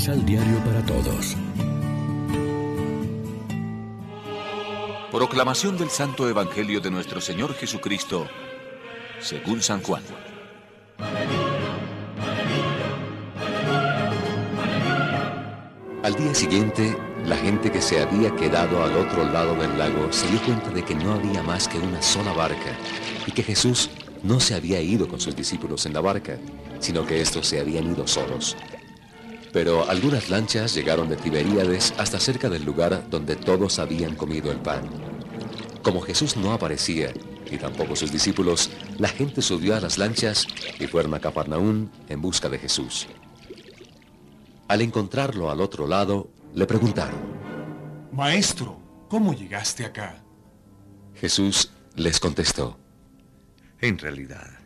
Misal Diario para Todos. Proclamación del Santo Evangelio de nuestro Señor Jesucristo, según San Juan. Al día siguiente, la gente que se había quedado al otro lado del lago se dio cuenta de que no había más que una sola barca y que Jesús no se había ido con sus discípulos en la barca, sino que estos se habían ido solos. Pero algunas lanchas llegaron de Tiberíades hasta cerca del lugar donde todos habían comido el pan. Como Jesús no aparecía, y tampoco sus discípulos, la gente subió a las lanchas y fueron a Cafarnaún en busca de Jesús. Al encontrarlo al otro lado, le preguntaron, Maestro, ¿cómo llegaste acá? Jesús les contestó, En realidad,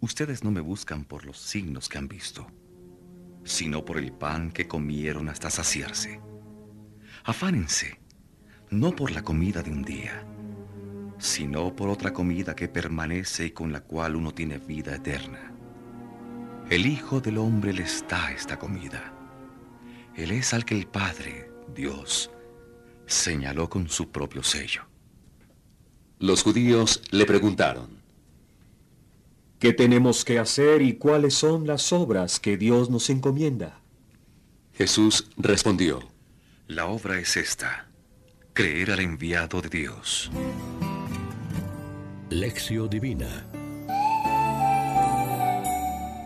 ustedes no me buscan por los signos que han visto, sino por el pan que comieron hasta saciarse. Afánense, no por la comida de un día, sino por otra comida que permanece y con la cual uno tiene vida eterna. El Hijo del Hombre les da esta comida. Él es al que el Padre, Dios, señaló con su propio sello. Los judíos le preguntaron, ¿Qué tenemos que hacer y cuáles son las obras que Dios nos encomienda? Jesús respondió, La obra es esta, creer al enviado de Dios. Lección Divina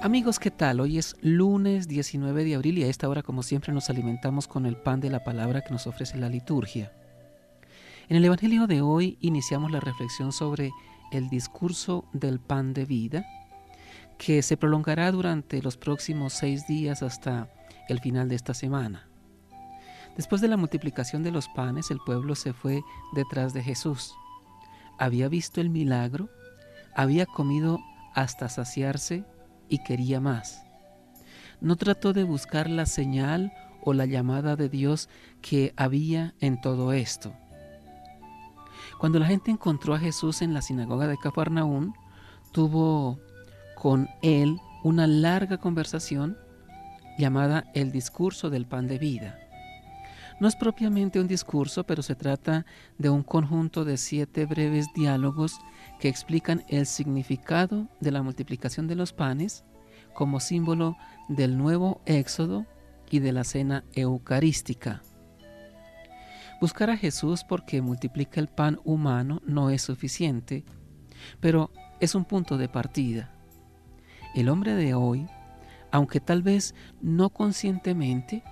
Amigos, ¿qué tal? Hoy es lunes 19 de abril y a esta hora, como siempre, nos alimentamos con el pan de la palabra que nos ofrece la liturgia. En el Evangelio de hoy iniciamos la reflexión sobre el discurso del pan de vida, que se prolongará durante los próximos seis días hasta el final de esta semana. Después de la multiplicación de los panes, el pueblo se fue detrás de Jesús. Había visto el milagro, había comido hasta saciarse y quería más. No trató de buscar la señal o la llamada de Dios que había en todo esto. Cuando la gente encontró a Jesús en la sinagoga de Cafarnaún, tuvo con él una larga conversación llamada el discurso del pan de vida. No es propiamente un discurso, pero se trata de un conjunto de siete breves diálogos que explican el significado de la multiplicación de los panes como símbolo del nuevo éxodo y de la cena eucarística. Buscar a Jesús porque multiplica el pan humano no es suficiente, pero es un punto de partida. El hombre de hoy, aunque tal vez no conscientemente,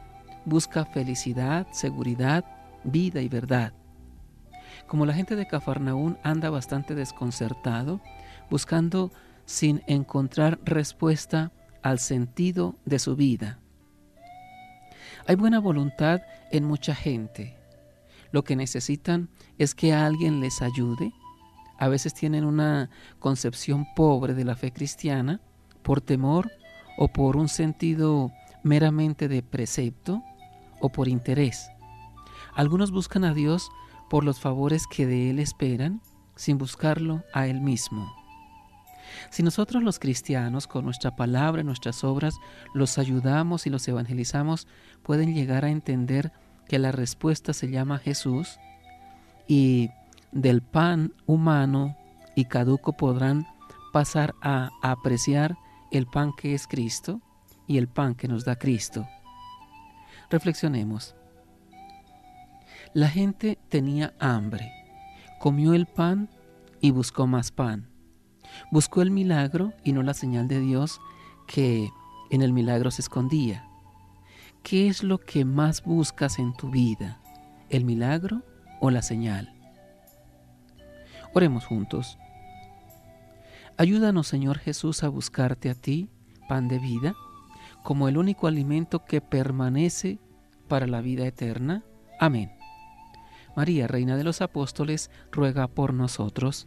busca felicidad, seguridad, vida y verdad. Como la gente de Cafarnaún anda bastante desconcertado, buscando sin encontrar respuesta al sentido de su vida. Hay buena voluntad en mucha gente. Lo que necesitan es que alguien les ayude. A veces tienen una concepción pobre de la fe cristiana por temor o por un sentido meramente de precepto o por interés. Algunos buscan a Dios por los favores que de Él esperan sin buscarlo a Él mismo. Si nosotros los cristianos con nuestra palabra y nuestras obras los ayudamos y los evangelizamos, pueden llegar a entender que la respuesta se llama Jesús y del pan humano y caduco podrán pasar a apreciar el pan que es Cristo y el pan que nos da Cristo. Reflexionemos. La gente tenía hambre, comió el pan y buscó más pan. Buscó el milagro y no la señal de Dios que en el milagro se escondía. ¿Qué es lo que más buscas en tu vida? ¿El milagro o la señal? Oremos juntos. Ayúdanos, Señor Jesús, a buscarte a ti, pan de vida, como el único alimento que permanece para la vida eterna. Amén. María, Reina de los Apóstoles, ruega por nosotros.